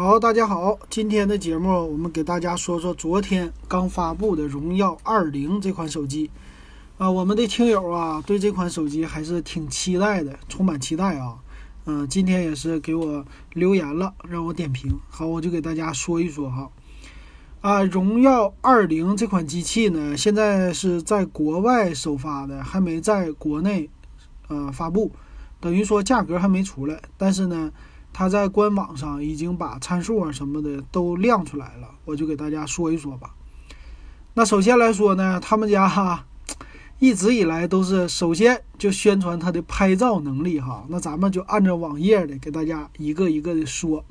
好，大家好，今天的节目我们给大家说说昨天刚发布的荣耀二零这款手机。啊，我们的听友啊，对这款手机还是挺期待的，充满期待啊。嗯，今天也是给我留言了，让我点评。好，我就给大家说一说哈。啊，荣耀二零这款机器呢，现在是在国外首发的，还没在国内呃发布，等于说价格还没出来。但是呢，它在官网上已经把参数啊什么的都亮出来了，我就给大家说一说吧。那首先来说呢，他们家哈。一直以来都是首先就宣传它的拍照能力哈，那咱们就按照网页的给大家一个一个的说。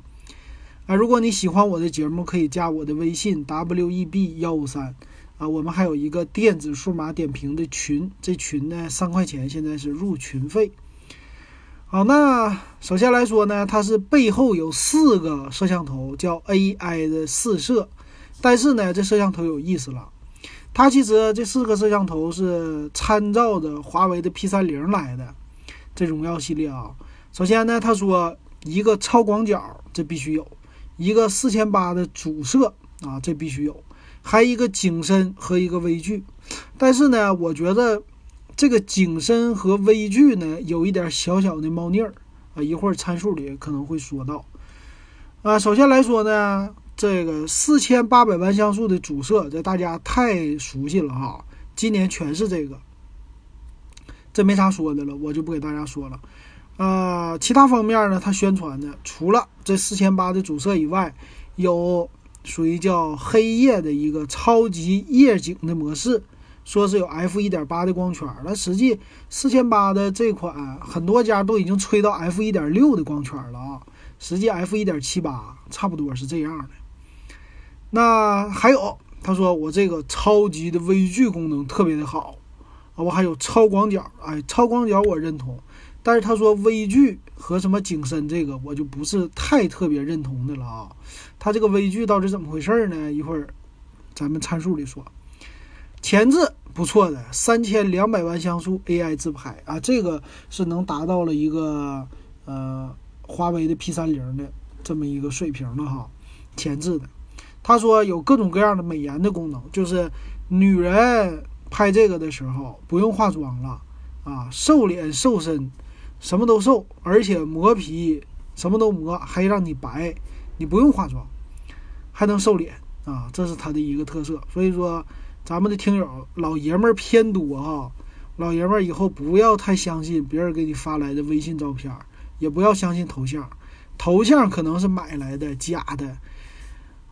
啊，如果你喜欢我的节目，可以加我的微信 w e b 幺五三啊，我们还有一个电子数码点评的群，这群呢三块钱，现在是入群费。好，那首先来说呢，它是背后有四个摄像头，叫 AI 的四摄，但是呢，这摄像头有意思了。它其实这四个摄像头是参照着华为的 P 三零来的，这荣耀系列啊。首先呢，他说一个超广角，这必须有；一个四千八的主摄啊，这必须有；还一个景深和一个微距。但是呢，我觉得这个景深和微距呢，有一点小小的猫腻儿啊。一会儿参数里可能会说到。啊，首先来说呢。这个四千八百万像素的主摄，这大家太熟悉了哈。今年全是这个，这没啥说的了，我就不给大家说了。呃，其他方面呢，它宣传的除了这四千八的主摄以外，有属于叫黑夜的一个超级夜景的模式，说是有 f 一点八的光圈。那实际四千八的这款，很多家都已经吹到 f 一点六的光圈了啊。实际 f 一点七八差不多是这样的。那还有，他说我这个超级的微距功能特别的好啊，我还有超广角，哎，超广角我认同，但是他说微距和什么景深这个我就不是太特别认同的了啊。他这个微距到底怎么回事呢？一会儿咱们参数里说。前置不错的，三千两百万像素 AI 自拍啊，这个是能达到了一个呃华为的 P 三零的这么一个水平的哈，前置的。他说有各种各样的美颜的功能，就是女人拍这个的时候不用化妆了啊，瘦脸瘦身，什么都瘦，而且磨皮什么都磨，还让你白，你不用化妆，还能瘦脸啊，这是它的一个特色。所以说，咱们的听友老爷们儿偏多哈，老爷们儿以后不要太相信别人给你发来的微信照片，也不要相信头像，头像可能是买来的假的。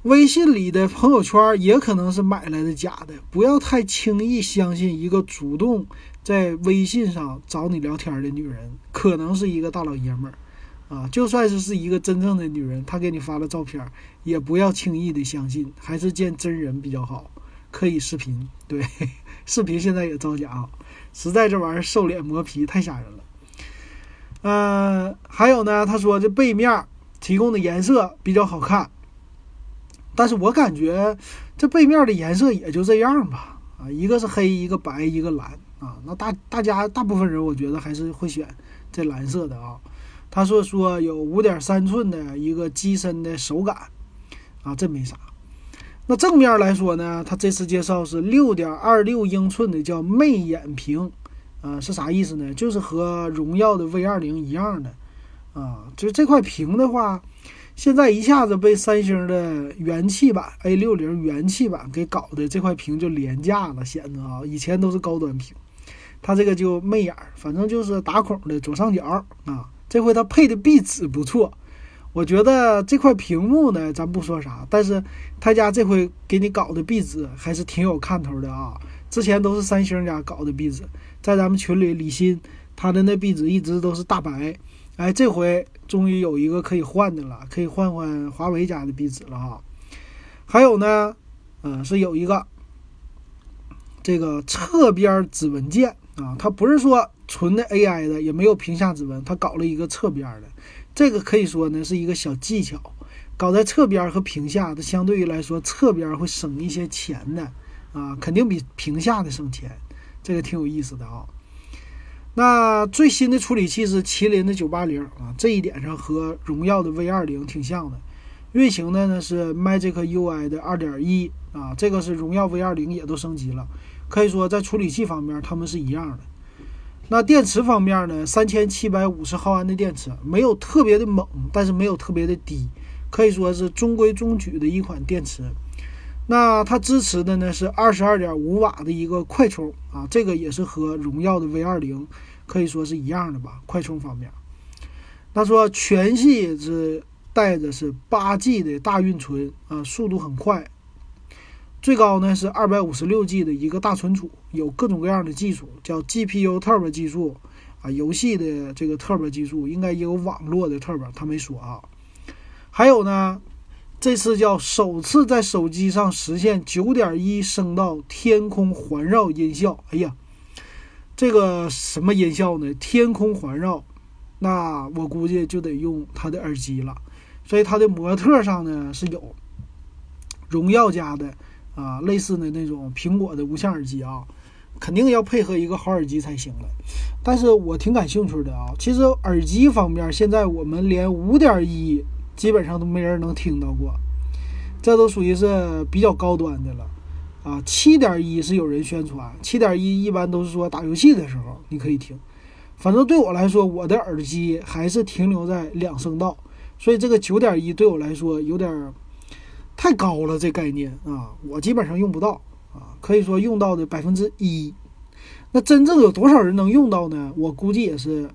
微信里的朋友圈也可能是买来的假的，不要太轻易相信一个主动在微信上找你聊天的女人，可能是一个大老爷们儿啊。就算是是一个真正的女人，她给你发了照片，也不要轻易的相信，还是见真人比较好。可以视频，对，视频现在也造假啊，实在这玩意儿瘦脸磨皮太吓人了。嗯，还有呢，他说这背面提供的颜色比较好看。但是我感觉这背面的颜色也就这样吧，啊，一个是黑，一个白，一个蓝，啊，那大大家大部分人我觉得还是会选这蓝色的啊。他说说有五点三寸的一个机身的手感，啊，这没啥。那正面来说呢，它这次介绍是六点二六英寸的叫魅眼屏，啊，是啥意思呢？就是和荣耀的 V 二零一样的，啊，就是这块屏的话。现在一下子被三星的元气版 A 六零元气版给搞的这块屏就廉价了，显得啊，以前都是高端屏，它这个就媚眼，反正就是打孔的左上角啊。这回它配的壁纸不错，我觉得这块屏幕呢，咱不说啥，但是他家这回给你搞的壁纸还是挺有看头的啊。之前都是三星家搞的壁纸，在咱们群里李鑫他的那壁纸一直都是大白。哎，这回终于有一个可以换的了，可以换换华为家的壁纸了哈。还有呢，嗯，是有一个这个侧边指纹键啊，它不是说纯的 AI 的，也没有屏下指纹，它搞了一个侧边的。这个可以说呢是一个小技巧，搞在侧边和屏下，它相对于来说侧边会省一些钱的啊，肯定比屏下的省钱，这个挺有意思的啊。那最新的处理器是麒麟的九八零啊，这一点上和荣耀的 V 二零挺像的。运行的呢是 Magic UI 的2.1啊，这个是荣耀 V 二零也都升级了，可以说在处理器方面它们是一样的。那电池方面呢，三千七百五十毫安的电池，没有特别的猛，但是没有特别的低，可以说是中规中矩的一款电池。那它支持的呢是二十二点五瓦的一个快充啊，这个也是和荣耀的 V 二零可以说是一样的吧，快充方面。他说全系是带的是八 G 的大运存啊，速度很快，最高呢是二百五十六 G 的一个大存储，有各种各样的技术，叫 GPU Turbo 技术啊，游戏的这个 Turbo 技术，应该也有网络的 Turbo，他没说啊。还有呢，这次叫首次在手机上实现九点一声道天空环绕音效，哎呀，这个什么音效呢？天空环绕。那我估计就得用它的耳机了，所以它的模特上呢是有荣耀家的啊，类似的那种苹果的无线耳机啊，肯定要配合一个好耳机才行了。但是我挺感兴趣的啊，其实耳机方面现在我们连五点一基本上都没人能听到过，这都属于是比较高端的了啊。七点一是有人宣传，七点一一般都是说打游戏的时候你可以听。反正对我来说，我的耳机还是停留在两声道，所以这个九点一对我来说有点太高了，这概念啊，我基本上用不到啊，可以说用到的百分之一。那真正有多少人能用到呢？我估计也是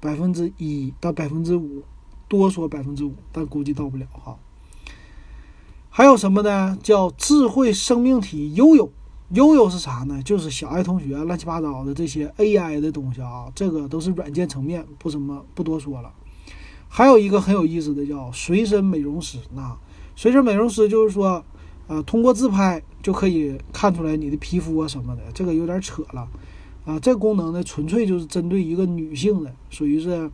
百分之一到百分之五，多说百分之五，但估计到不了哈。还有什么呢？叫智慧生命体悠悠。悠悠是啥呢？就是小爱同学乱七八糟的这些 AI 的东西啊，这个都是软件层面，不怎么不多说了。还有一个很有意思的叫随身美容师，那随身美容师就是说，呃，通过自拍就可以看出来你的皮肤啊什么的，这个有点扯了啊。这功能呢，纯粹就是针对一个女性的，属于是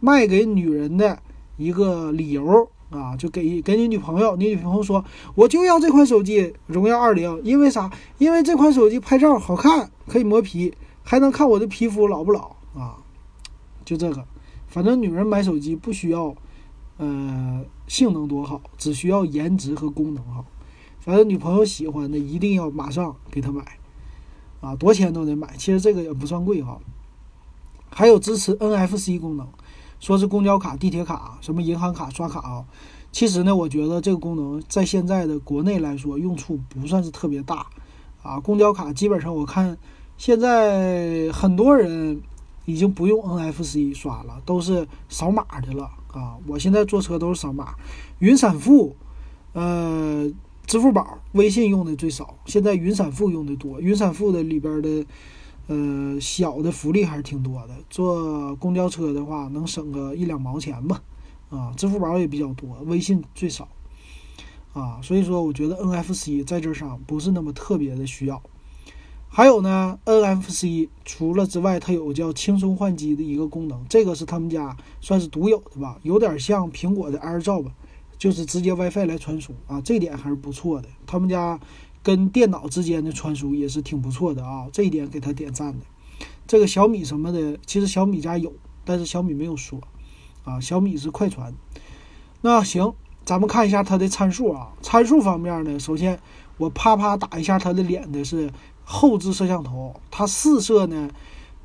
卖给女人的一个理由。啊，就给给你女朋友，你女朋友说，我就要这款手机，荣耀二零，因为啥？因为这款手机拍照好看，可以磨皮，还能看我的皮肤老不老啊？就这个，反正女人买手机不需要，呃，性能多好，只需要颜值和功能好。反正女朋友喜欢的，一定要马上给她买，啊，多钱都得买。其实这个也不算贵哈，还有支持 NFC 功能。说是公交卡、地铁卡、什么银行卡刷卡啊，其实呢，我觉得这个功能在现在的国内来说用处不算是特别大啊。公交卡基本上我看现在很多人已经不用 NFC 刷了，都是扫码的了啊。我现在坐车都是扫码，云闪付，呃，支付宝、微信用的最少，现在云闪付用的多。云闪付的里边的。呃，小的福利还是挺多的。坐公交车的话，能省个一两毛钱吧。啊，支付宝也比较多，微信最少。啊，所以说我觉得 NFC 在这上不是那么特别的需要。还有呢，NFC 除了之外，它有叫轻松换机的一个功能，这个是他们家算是独有的吧，有点像苹果的 AirDrop，就是直接 WiFi 来传输啊，这点还是不错的。他们家。跟电脑之间的传输也是挺不错的啊，这一点给他点赞的。这个小米什么的，其实小米家有，但是小米没有说啊。小米是快传。那行，咱们看一下它的参数啊。参数方面呢，首先我啪啪打一下它的脸的是后置摄像头，它四摄呢，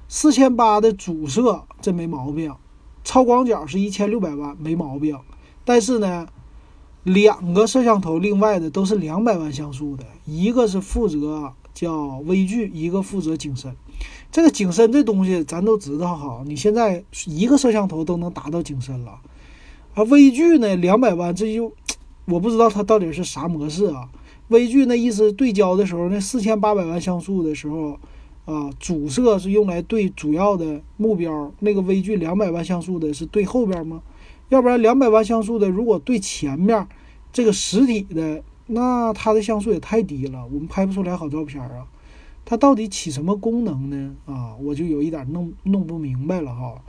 四千八的主摄这没毛病，超广角是一千六百万没毛病，但是呢。两个摄像头，另外的都是两百万像素的，一个是负责叫微距，一个负责景深。这个景深这东西咱都知道哈，你现在一个摄像头都能达到景深了，啊，微距呢两百万，这就我不知道它到底是啥模式啊。微距那意思对焦的时候，那四千八百万像素的时候，啊，主摄是用来对主要的目标，那个微距两百万像素的是对后边吗？要不然两百万像素的，如果对前面这个实体的，那它的像素也太低了，我们拍不出来好照片啊。它到底起什么功能呢？啊，我就有一点弄弄不明白了哈。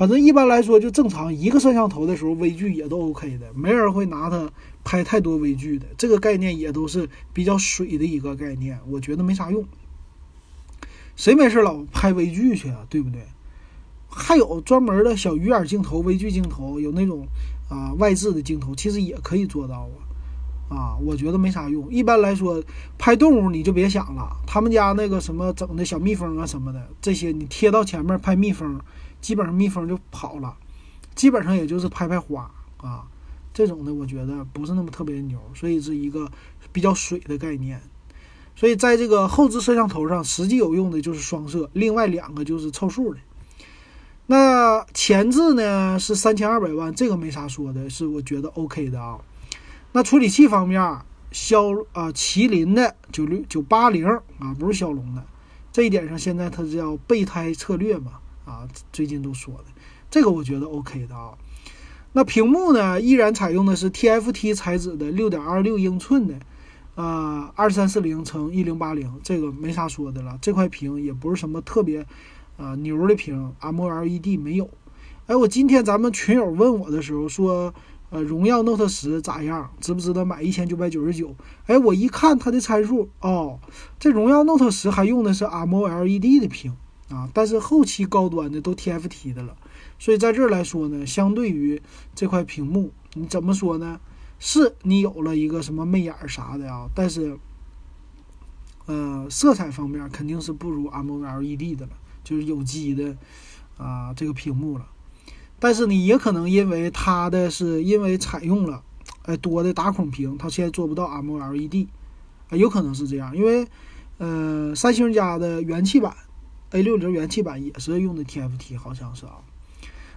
反正一般来说，就正常一个摄像头的时候，微距也都 OK 的，没人会拿它拍太多微距的。这个概念也都是比较水的一个概念，我觉得没啥用。谁没事老拍微距去啊？对不对？还有专门的小鱼眼镜头、微距镜头，有那种啊外置的镜头，其实也可以做到啊，啊，我觉得没啥用。一般来说，拍动物你就别想了，他们家那个什么整的小蜜蜂啊什么的，这些你贴到前面拍蜜蜂，基本上蜜蜂就跑了，基本上也就是拍拍花啊，这种的我觉得不是那么特别牛，所以是一个比较水的概念。所以在这个后置摄像头上，实际有用的就是双摄，另外两个就是凑数的。那前置呢是三千二百万，这个没啥说的，是我觉得 OK 的啊。那处理器方面，骁啊麒麟的九六九八零啊，不是骁龙的，这一点上现在它是叫备胎策略嘛啊，最近都说的，这个我觉得 OK 的啊。那屏幕呢，依然采用的是 TFT 材质的六点二六英寸的。啊，二三四零乘一零八零，这个没啥说的了。这块屏也不是什么特别，啊牛的屏，M O L E D 没有。哎，我今天咱们群友问我的时候说，呃，荣耀 Note 十咋样？值不值得买一千九百九十九？哎，我一看它的参数，哦，这荣耀 Note 十还用的是 M O L E D 的屏啊，但是后期高端的都 TFT 的了。所以在这儿来说呢，相对于这块屏幕，你怎么说呢？是你有了一个什么媚眼儿啥的啊，但是，呃，色彩方面肯定是不如 AMOLED 的了，就是有机的啊这个屏幕了。但是你也可能因为它的是因为采用了哎多的打孔屏，它现在做不到 AMOLED，啊，有可能是这样。因为呃，三星家的元气版 A 六零元气版也是用的 TFT，好像是啊。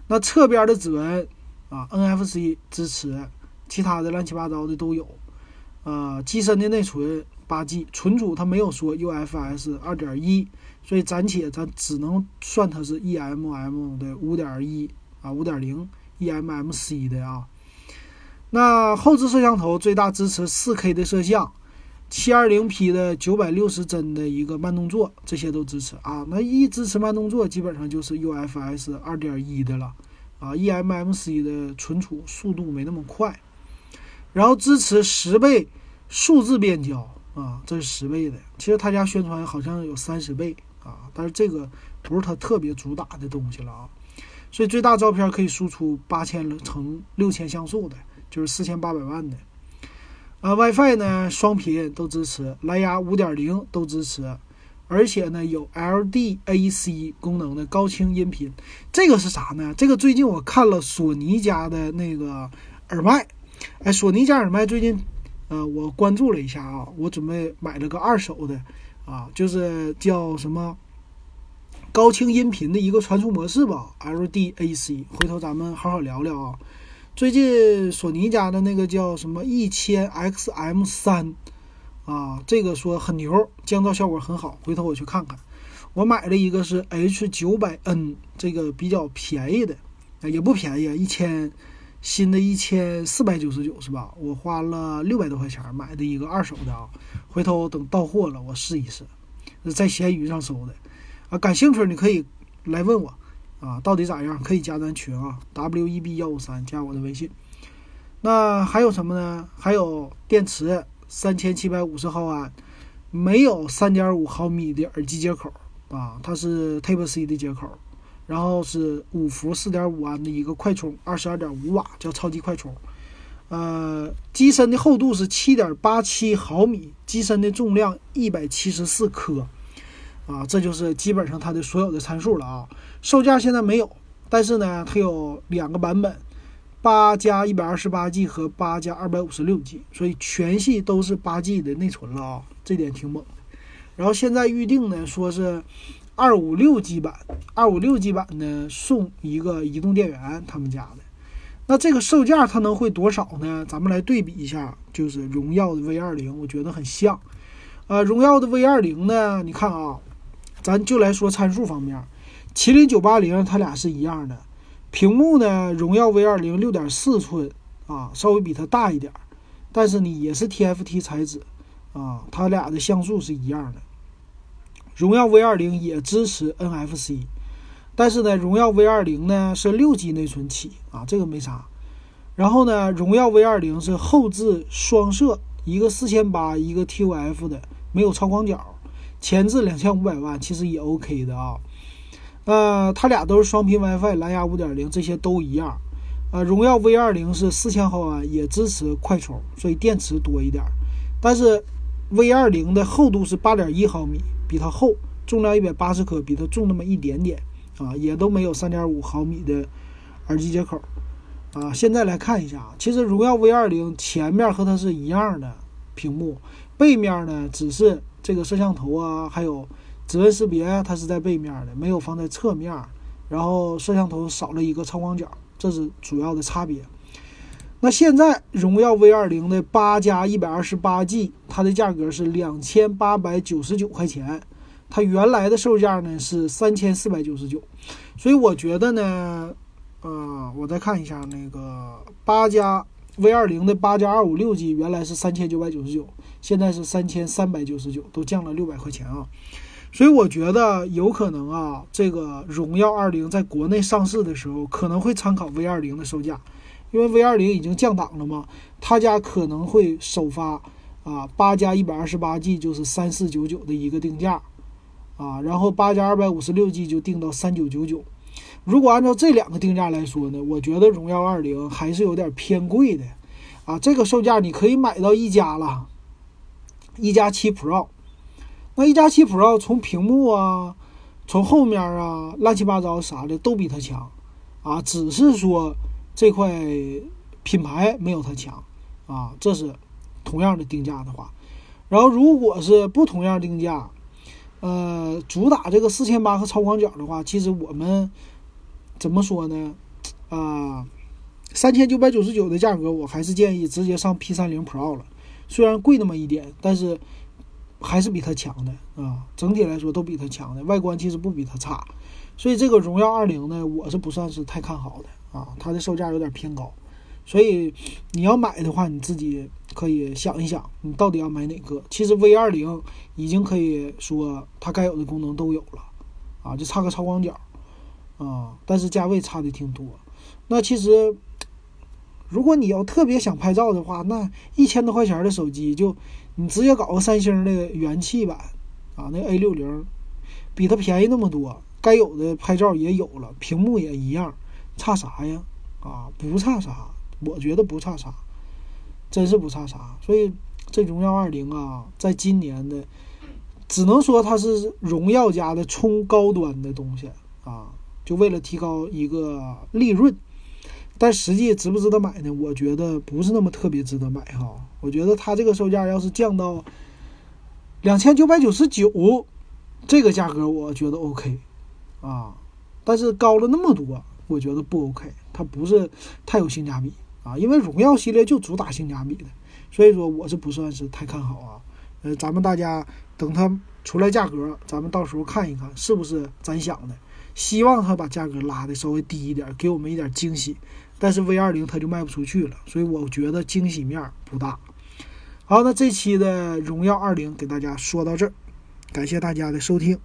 那侧边的指纹啊，NFC 支持。其他的乱七八糟的都有，呃，机身的内存八 G，存储它没有说 UFS 二点一，所以暂且咱只能算它是 eMM 的五点一啊，五点零 eMMC 的啊。那后置摄像头最大支持四 K 的摄像，七二零 P 的九百六十帧的一个慢动作，这些都支持啊。那一支持慢动作，基本上就是 UFS 二点一的了啊，eMMC 的存储速度没那么快。然后支持十倍数字变焦啊，这是十倍的。其实他家宣传好像有三十倍啊，但是这个不是他特别主打的东西了啊。所以最大照片可以输出八千乘六千像素的，就是四千八百万的。啊，WiFi 呢双频都支持，蓝牙五点零都支持，而且呢有 LDAC 功能的高清音频。这个是啥呢？这个最近我看了索尼家的那个耳麦。哎，索尼家耳麦最近，呃，我关注了一下啊，我准备买了个二手的，啊，就是叫什么高清音频的一个传输模式吧，LDAC。回头咱们好好聊聊啊。最近索尼家的那个叫什么一千 XM 三，啊，这个说很牛，降噪效果很好。回头我去看看。我买了一个是 H 九百 N，这个比较便宜的，也不便宜，一千。新的一千四百九十九是吧？我花了六百多块钱买的一个二手的啊，回头等到货了我试一试。在闲鱼上搜的啊，感兴趣你可以来问我啊，到底咋样？可以加咱群啊，W E B 幺五三加我的微信。那还有什么呢？还有电池三千七百五十毫安，没有三点五毫米的耳机接口啊，它是 Type C 的接口。然后是五伏四点五安的一个快充，二十二点五瓦，叫超级快充。呃，机身的厚度是七点八七毫米，机身的重量一百七十四克。啊，这就是基本上它的所有的参数了啊。售价现在没有，但是呢，它有两个版本，八加一百二十八 G 和八加二百五十六 G，所以全系都是八 G 的内存了啊，这点挺猛的。然后现在预定呢，说是。二五六 G 版，二五六 G 版呢送一个移动电源，他们家的。那这个售价它能会多少呢？咱们来对比一下，就是荣耀的 V 二零，我觉得很像。呃，荣耀的 V 二零呢，你看啊，咱就来说参数方面，麒麟九八零它俩是一样的。屏幕呢，荣耀 V 二零六点四寸啊，稍微比它大一点，但是呢也是 TFT 材质啊，它俩的像素是一样的。荣耀 V 二零也支持 NFC，但是呢，荣耀 V 二零呢是六 G 内存起啊，这个没啥。然后呢，荣耀 V 二零是后置双摄，一个四千八，一个 TOF 的，没有超广角。前置两千五百万，其实也 OK 的啊。呃，它俩都是双频 WiFi，蓝牙五点零，这些都一样。呃，荣耀 V 二零是四千毫安，也支持快充，所以电池多一点。但是 V 二零的厚度是八点一毫米，比它厚，重量一百八十克，比它重那么一点点啊，也都没有三点五毫米的耳机接口啊。现在来看一下啊，其实荣耀 V 二零前面和它是一样的屏幕，背面呢只是这个摄像头啊，还有指纹识别，它是在背面的，没有放在侧面。然后摄像头少了一个超广角，这是主要的差别。那现在荣耀 V 二零的八加一百二十八 G，它的价格是两千八百九十九块钱，它原来的售价呢是三千四百九十九，所以我觉得呢，呃，我再看一下那个八加 V 二零的八加二五六 G，原来是三千九百九十九，现在是三千三百九十九，都降了六百块钱啊，所以我觉得有可能啊，这个荣耀二零在国内上市的时候可能会参考 V 二零的售价。因为 V 二零已经降档了嘛，他家可能会首发啊八加一百二十八 G 就是三四九九的一个定价啊，然后八加二百五十六 G 就定到三九九九。如果按照这两个定价来说呢，我觉得荣耀二零还是有点偏贵的啊。这个售价你可以买到一加了，一加七 Pro。那一加七 Pro 从屏幕啊，从后面啊，乱七八糟啥的都比它强啊，只是说。这块品牌没有它强啊，这是同样的定价的话，然后如果是不同样定价，呃，主打这个四千八和超广角的话，其实我们怎么说呢？啊，三千九百九十九的价格，我还是建议直接上 P 三零 Pro 了，虽然贵那么一点，但是还是比它强的啊，整体来说都比它强的，外观其实不比它差，所以这个荣耀二零呢，我是不算是太看好的。啊，它的售价有点偏高，所以你要买的话，你自己可以想一想，你到底要买哪个？其实 V 二零已经可以说它该有的功能都有了，啊，就差个超广角，啊，但是价位差的挺多。那其实，如果你要特别想拍照的话，那一千多块钱的手机，就你直接搞个三星的元气版，啊，那 A 六零，比它便宜那么多，该有的拍照也有了，屏幕也一样。差啥呀？啊，不差啥，我觉得不差啥，真是不差啥。所以这荣耀二零啊，在今年的，只能说它是荣耀家的冲高端的东西啊，就为了提高一个利润。但实际值不值得买呢？我觉得不是那么特别值得买哈。我觉得它这个售价要是降到两千九百九十九这个价格，我觉得 OK 啊。但是高了那么多。我觉得不 OK，它不是太有性价比啊，因为荣耀系列就主打性价比的，所以说我是不算是太看好啊。呃，咱们大家等它出来价格，咱们到时候看一看是不是咱想的。希望他把价格拉的稍微低一点，给我们一点惊喜。但是 V 二零他就卖不出去了，所以我觉得惊喜面不大。好，那这期的荣耀二零给大家说到这儿，感谢大家的收听。